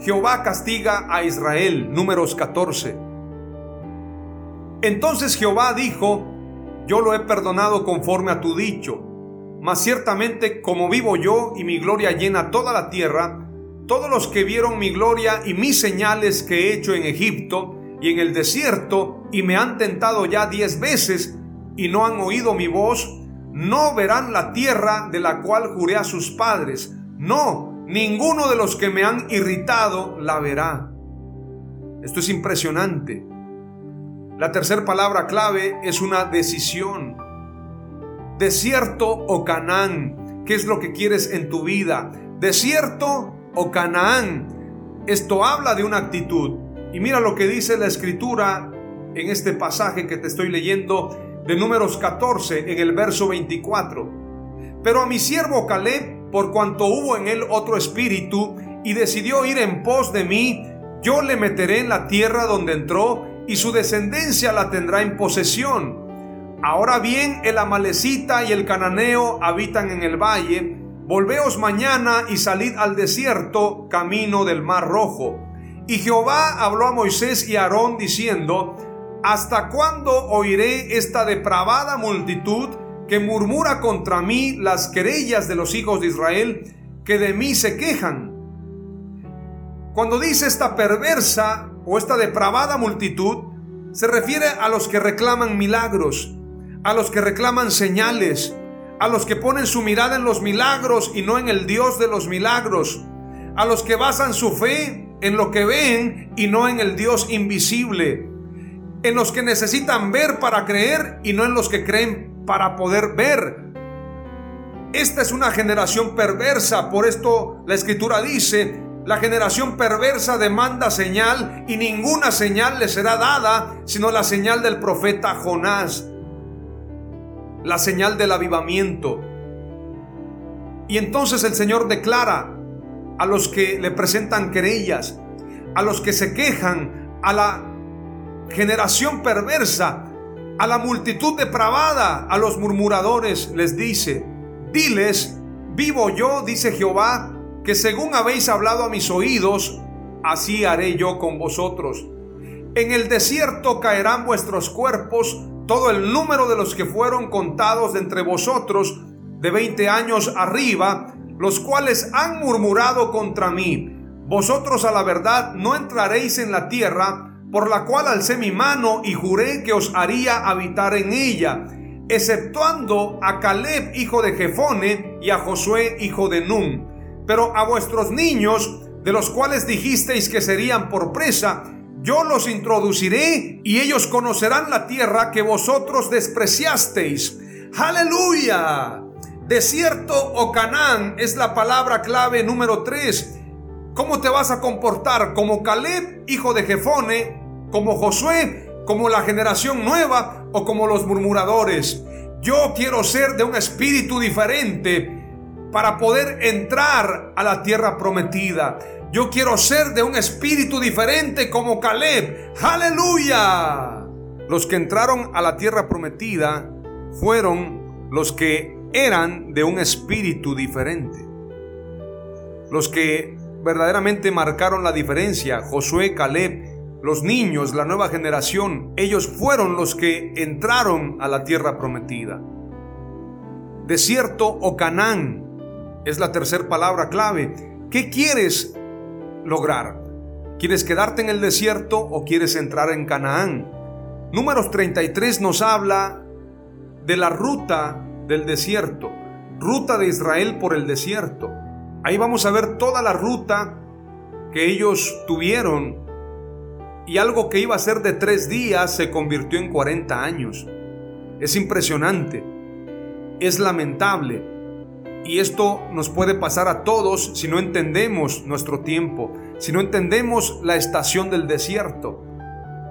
Jehová castiga a Israel, números 14. Entonces Jehová dijo, yo lo he perdonado conforme a tu dicho, mas ciertamente como vivo yo y mi gloria llena toda la tierra, todos los que vieron mi gloria y mis señales que he hecho en Egipto y en el desierto, y me han tentado ya diez veces, y no han oído mi voz, no verán la tierra de la cual juré a sus padres. No, ninguno de los que me han irritado la verá. Esto es impresionante. La tercera palabra clave es una decisión. Desierto o Canaán. ¿Qué es lo que quieres en tu vida? Desierto o Canaán. Esto habla de una actitud. Y mira lo que dice la escritura en este pasaje que te estoy leyendo de números 14 en el verso 24. Pero a mi siervo Caleb, por cuanto hubo en él otro espíritu y decidió ir en pos de mí, yo le meteré en la tierra donde entró y su descendencia la tendrá en posesión. Ahora bien, el amalecita y el cananeo habitan en el valle. Volveos mañana y salid al desierto, camino del mar rojo. Y Jehová habló a Moisés y a Aarón diciendo, ¿Hasta cuándo oiré esta depravada multitud que murmura contra mí las querellas de los hijos de Israel que de mí se quejan? Cuando dice esta perversa o esta depravada multitud se refiere a los que reclaman milagros, a los que reclaman señales, a los que ponen su mirada en los milagros y no en el Dios de los milagros, a los que basan su fe en lo que ven y no en el Dios invisible, en los que necesitan ver para creer y no en los que creen para poder ver. Esta es una generación perversa, por esto la escritura dice, la generación perversa demanda señal y ninguna señal le será dada sino la señal del profeta Jonás, la señal del avivamiento. Y entonces el Señor declara a los que le presentan querellas, a los que se quejan, a la generación perversa, a la multitud depravada, a los murmuradores, les dice, diles, vivo yo, dice Jehová, que según habéis hablado a mis oídos, así haré yo con vosotros. En el desierto caerán vuestros cuerpos, todo el número de los que fueron contados de entre vosotros, de veinte años arriba, los cuales han murmurado contra mí. Vosotros a la verdad no entraréis en la tierra, por la cual alcé mi mano y juré que os haría habitar en ella, exceptuando a Caleb, hijo de Jefone, y a Josué, hijo de Nun. Pero a vuestros niños, de los cuales dijisteis que serían por presa, yo los introduciré y ellos conocerán la tierra que vosotros despreciasteis. Aleluya. Desierto o Canaán es la palabra clave número 3. ¿Cómo te vas a comportar? ¿Como Caleb, hijo de Jefone? ¿Como Josué? ¿Como la generación nueva? ¿O como los murmuradores? Yo quiero ser de un espíritu diferente para poder entrar a la tierra prometida. Yo quiero ser de un espíritu diferente como Caleb. Aleluya. Los que entraron a la tierra prometida fueron los que eran de un espíritu diferente. Los que verdaderamente marcaron la diferencia, Josué, Caleb, los niños, la nueva generación, ellos fueron los que entraron a la tierra prometida. Desierto o Canaán es la tercera palabra clave. ¿Qué quieres lograr? ¿Quieres quedarte en el desierto o quieres entrar en Canaán? Números 33 nos habla de la ruta del desierto, ruta de Israel por el desierto. Ahí vamos a ver toda la ruta que ellos tuvieron y algo que iba a ser de tres días se convirtió en 40 años. Es impresionante, es lamentable y esto nos puede pasar a todos si no entendemos nuestro tiempo, si no entendemos la estación del desierto.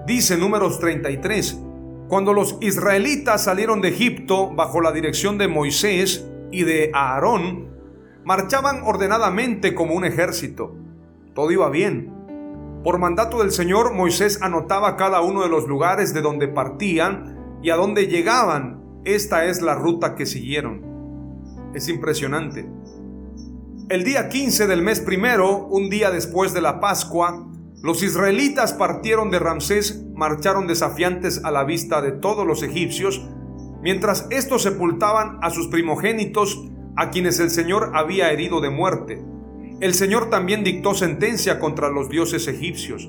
Dice números 33, cuando los israelitas salieron de Egipto bajo la dirección de Moisés y de Aarón, marchaban ordenadamente como un ejército. Todo iba bien. Por mandato del Señor, Moisés anotaba cada uno de los lugares de donde partían y a donde llegaban. Esta es la ruta que siguieron. Es impresionante. El día 15 del mes primero, un día después de la Pascua, los israelitas partieron de Ramsés, marcharon desafiantes a la vista de todos los egipcios, mientras estos sepultaban a sus primogénitos, a quienes el Señor había herido de muerte. El Señor también dictó sentencia contra los dioses egipcios.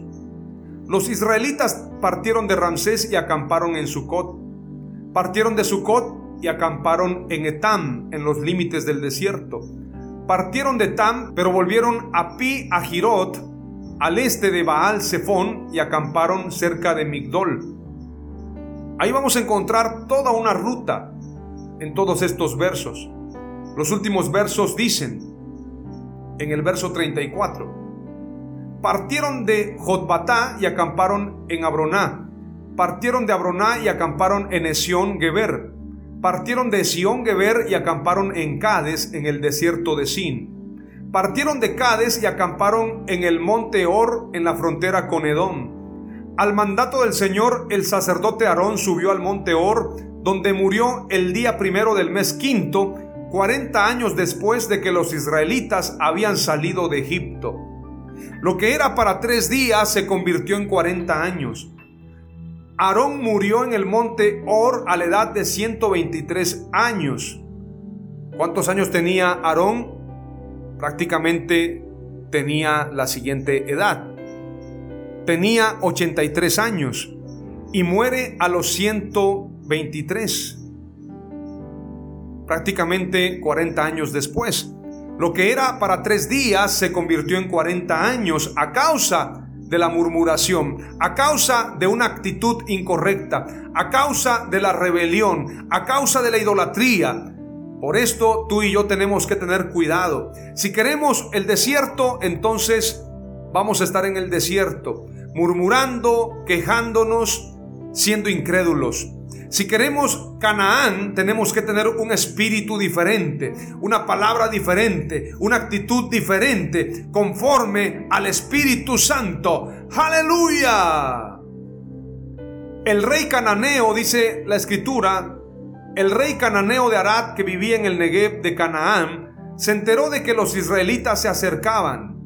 Los israelitas partieron de Ramsés y acamparon en Sucot. Partieron de Sucot y acamparon en Etam, en los límites del desierto. Partieron de Etam, pero volvieron a Pi a Girot, al este de Baal Zephón y acamparon cerca de Migdol. Ahí vamos a encontrar toda una ruta en todos estos versos. Los últimos versos dicen, en el verso 34, partieron de Jotbatá y acamparon en Abroná, partieron de Abroná y acamparon en Esión Geber, partieron de Esión Geber y acamparon en Cades en el desierto de Sin. Partieron de Cades y acamparon en el monte Or en la frontera con Edom. Al mandato del Señor, el sacerdote Aarón subió al monte Or, donde murió el día primero del mes quinto, 40 años después de que los israelitas habían salido de Egipto. Lo que era para tres días se convirtió en 40 años. Aarón murió en el monte Or a la edad de 123 años. ¿Cuántos años tenía Aarón? prácticamente tenía la siguiente edad. tenía 83 años y muere a los 123, prácticamente 40 años después. Lo que era para tres días se convirtió en 40 años a causa de la murmuración, a causa de una actitud incorrecta, a causa de la rebelión, a causa de la idolatría. Por esto tú y yo tenemos que tener cuidado. Si queremos el desierto, entonces vamos a estar en el desierto, murmurando, quejándonos, siendo incrédulos. Si queremos Canaán, tenemos que tener un espíritu diferente, una palabra diferente, una actitud diferente, conforme al Espíritu Santo. Aleluya. El rey cananeo, dice la escritura, el rey cananeo de Arad que vivía en el Negev de Canaán, se enteró de que los israelitas se acercaban.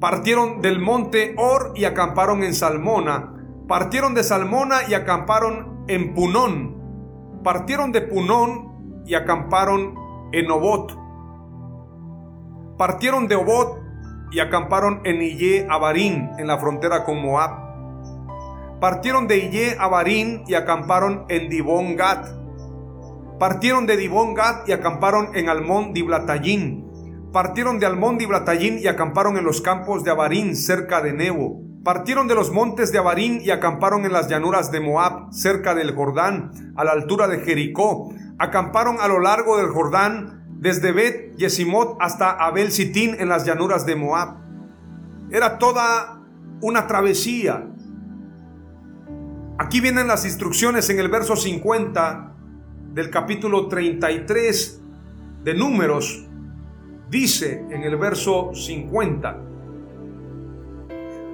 Partieron del monte Or y acamparon en Salmona. Partieron de Salmona y acamparon en Punón. Partieron de Punón y acamparon en Obot. Partieron de Obot y acamparon en Ille Abarín, en la frontera con Moab. Partieron de Ille Abarín y acamparon en Dibón. Partieron de Dibón Gad y acamparon en Almón Diblatayín. Partieron de Almón Diblatayín y acamparon en los campos de Abarín, cerca de Nebo. Partieron de los montes de Abarín y acamparon en las llanuras de Moab, cerca del Jordán, a la altura de Jericó. Acamparon a lo largo del Jordán, desde Bet Yesimot hasta Abel Sitín en las llanuras de Moab. Era toda una travesía. Aquí vienen las instrucciones en el verso 50 del capítulo 33 de Números. Dice en el verso 50.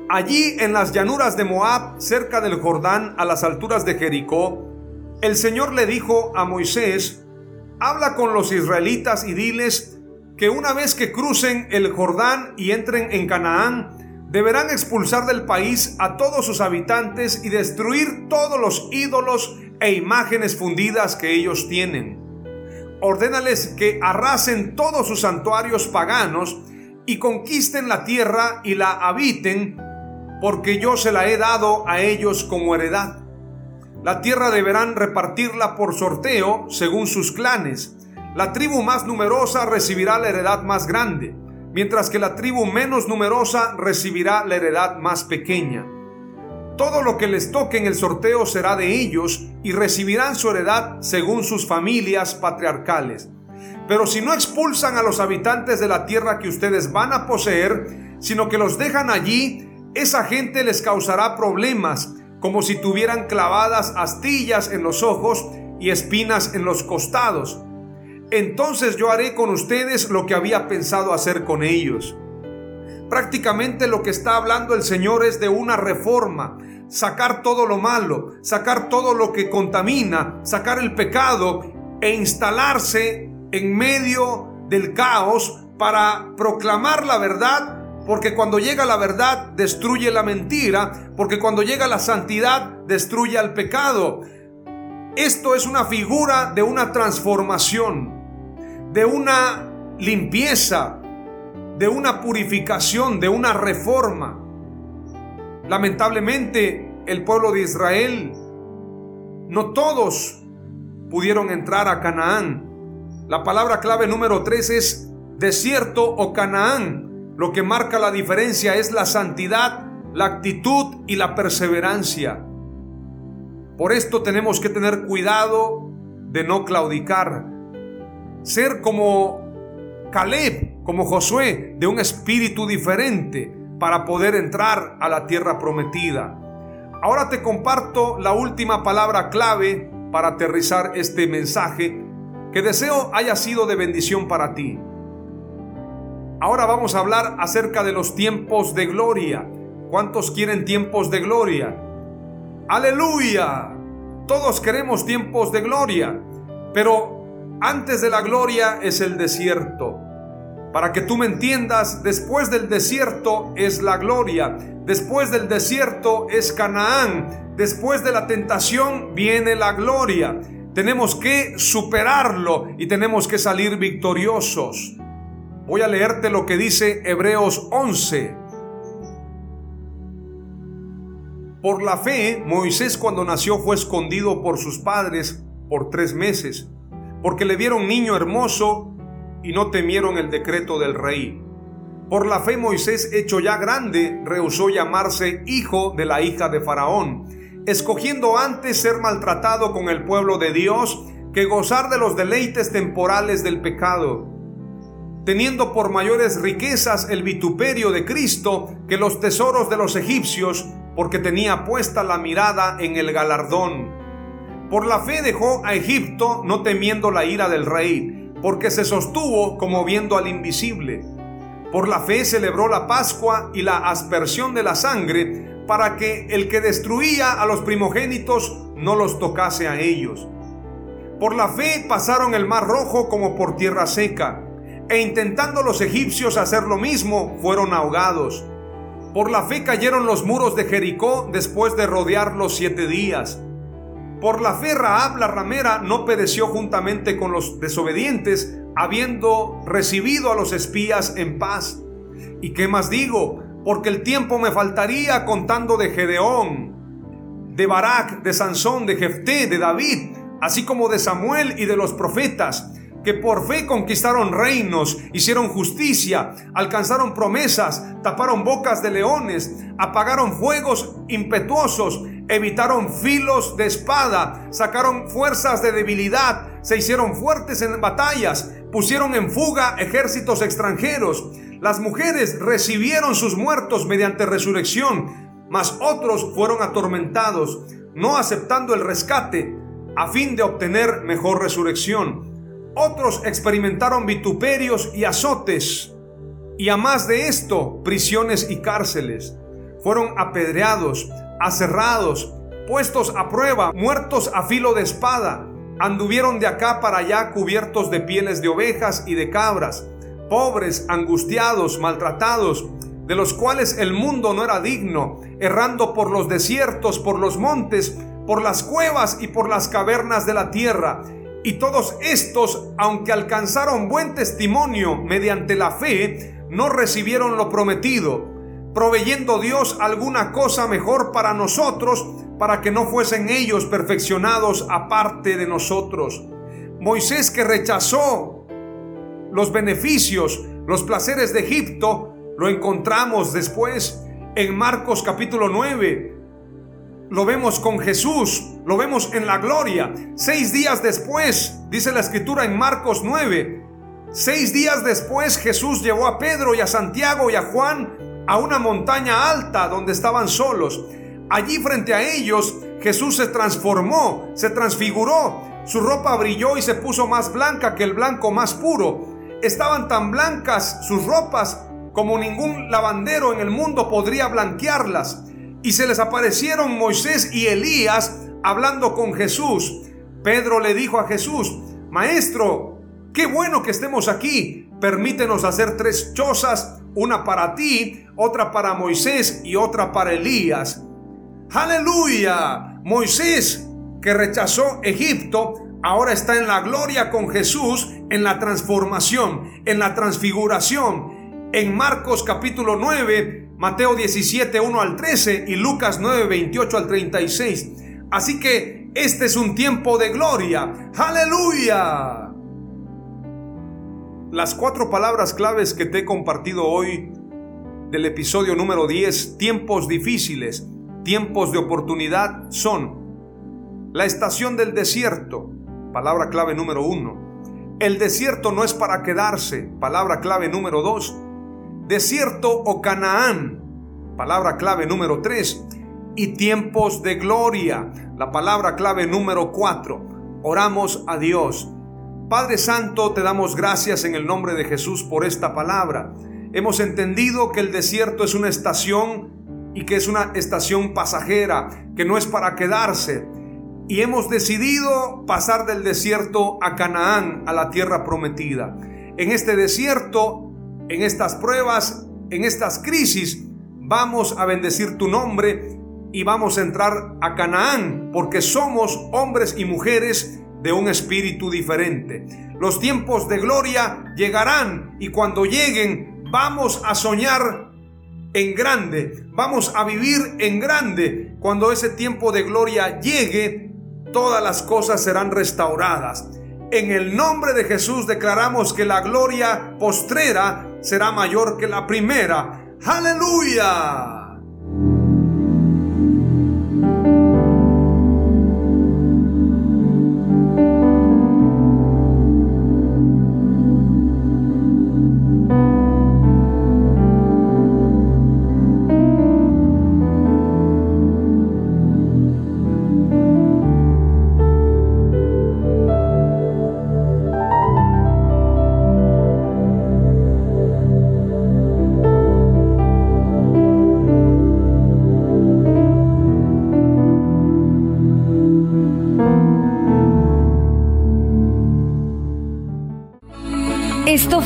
Allí en las llanuras de Moab, cerca del Jordán, a las alturas de Jericó, el Señor le dijo a Moisés, habla con los israelitas y diles que una vez que crucen el Jordán y entren en Canaán, deberán expulsar del país a todos sus habitantes y destruir todos los ídolos e imágenes fundidas que ellos tienen. Ordénales que arrasen todos sus santuarios paganos y conquisten la tierra y la habiten porque yo se la he dado a ellos como heredad. La tierra deberán repartirla por sorteo según sus clanes. La tribu más numerosa recibirá la heredad más grande, mientras que la tribu menos numerosa recibirá la heredad más pequeña. Todo lo que les toque en el sorteo será de ellos y recibirán su heredad según sus familias patriarcales. Pero si no expulsan a los habitantes de la tierra que ustedes van a poseer, sino que los dejan allí, esa gente les causará problemas como si tuvieran clavadas astillas en los ojos y espinas en los costados. Entonces yo haré con ustedes lo que había pensado hacer con ellos. Prácticamente lo que está hablando el Señor es de una reforma, sacar todo lo malo, sacar todo lo que contamina, sacar el pecado e instalarse en medio del caos para proclamar la verdad porque cuando llega la verdad destruye la mentira, porque cuando llega la santidad destruye al pecado. Esto es una figura de una transformación, de una limpieza, de una purificación, de una reforma. Lamentablemente, el pueblo de Israel, no todos pudieron entrar a Canaán. La palabra clave número 3 es desierto o Canaán. Lo que marca la diferencia es la santidad, la actitud y la perseverancia. Por esto tenemos que tener cuidado de no claudicar. Ser como Caleb, como Josué, de un espíritu diferente para poder entrar a la tierra prometida. Ahora te comparto la última palabra clave para aterrizar este mensaje que deseo haya sido de bendición para ti. Ahora vamos a hablar acerca de los tiempos de gloria. ¿Cuántos quieren tiempos de gloria? Aleluya. Todos queremos tiempos de gloria. Pero antes de la gloria es el desierto. Para que tú me entiendas, después del desierto es la gloria. Después del desierto es Canaán. Después de la tentación viene la gloria. Tenemos que superarlo y tenemos que salir victoriosos. Voy a leerte lo que dice Hebreos 11. Por la fe, Moisés cuando nació fue escondido por sus padres por tres meses, porque le vieron niño hermoso y no temieron el decreto del rey. Por la fe Moisés, hecho ya grande, rehusó llamarse hijo de la hija de Faraón, escogiendo antes ser maltratado con el pueblo de Dios que gozar de los deleites temporales del pecado, teniendo por mayores riquezas el vituperio de Cristo que los tesoros de los egipcios, porque tenía puesta la mirada en el galardón. Por la fe dejó a Egipto, no temiendo la ira del rey, porque se sostuvo como viendo al invisible. Por la fe celebró la Pascua y la aspersión de la sangre, para que el que destruía a los primogénitos no los tocase a ellos. Por la fe pasaron el mar rojo como por tierra seca, e intentando los egipcios hacer lo mismo, fueron ahogados. Por la fe cayeron los muros de Jericó después de rodearlos siete días. Por la fe Raab la ramera no pereció juntamente con los desobedientes, habiendo recibido a los espías en paz. ¿Y qué más digo? Porque el tiempo me faltaría contando de Gedeón, de Barak, de Sansón, de Jefté, de David, así como de Samuel y de los profetas que por fe conquistaron reinos, hicieron justicia, alcanzaron promesas, taparon bocas de leones, apagaron fuegos impetuosos, evitaron filos de espada, sacaron fuerzas de debilidad, se hicieron fuertes en batallas, pusieron en fuga ejércitos extranjeros. Las mujeres recibieron sus muertos mediante resurrección, mas otros fueron atormentados, no aceptando el rescate, a fin de obtener mejor resurrección. Otros experimentaron vituperios y azotes, y a más de esto, prisiones y cárceles. Fueron apedreados, aserrados, puestos a prueba, muertos a filo de espada. Anduvieron de acá para allá cubiertos de pieles de ovejas y de cabras, pobres, angustiados, maltratados, de los cuales el mundo no era digno, errando por los desiertos, por los montes, por las cuevas y por las cavernas de la tierra y todos estos, aunque alcanzaron buen testimonio mediante la fe, no recibieron lo prometido, proveyendo Dios alguna cosa mejor para nosotros, para que no fuesen ellos perfeccionados aparte de nosotros. Moisés que rechazó los beneficios, los placeres de Egipto, lo encontramos después en Marcos capítulo 9, lo vemos con Jesús, lo vemos en la gloria. Seis días después, dice la escritura en Marcos 9, seis días después Jesús llevó a Pedro y a Santiago y a Juan a una montaña alta donde estaban solos. Allí frente a ellos Jesús se transformó, se transfiguró, su ropa brilló y se puso más blanca que el blanco más puro. Estaban tan blancas sus ropas como ningún lavandero en el mundo podría blanquearlas y se les aparecieron Moisés y Elías hablando con Jesús. Pedro le dijo a Jesús, Maestro, qué bueno que estemos aquí. Permítenos hacer tres chozas, una para ti, otra para Moisés y otra para Elías. Aleluya. Moisés, que rechazó Egipto, ahora está en la gloria con Jesús, en la transformación, en la transfiguración. En Marcos capítulo 9 Mateo 17, 1 al 13 y Lucas 9, 28 al 36. Así que este es un tiempo de gloria. Aleluya. Las cuatro palabras claves que te he compartido hoy del episodio número 10, tiempos difíciles, tiempos de oportunidad, son la estación del desierto, palabra clave número 1. El desierto no es para quedarse, palabra clave número 2 desierto o Canaán, palabra clave número 3, y tiempos de gloria, la palabra clave número 4. Oramos a Dios. Padre Santo, te damos gracias en el nombre de Jesús por esta palabra. Hemos entendido que el desierto es una estación y que es una estación pasajera, que no es para quedarse. Y hemos decidido pasar del desierto a Canaán, a la tierra prometida. En este desierto en estas pruebas, en estas crisis, vamos a bendecir tu nombre y vamos a entrar a Canaán porque somos hombres y mujeres de un espíritu diferente. Los tiempos de gloria llegarán y cuando lleguen vamos a soñar en grande, vamos a vivir en grande. Cuando ese tiempo de gloria llegue, todas las cosas serán restauradas. En el nombre de Jesús declaramos que la gloria postrera será mayor que la primera. Aleluya.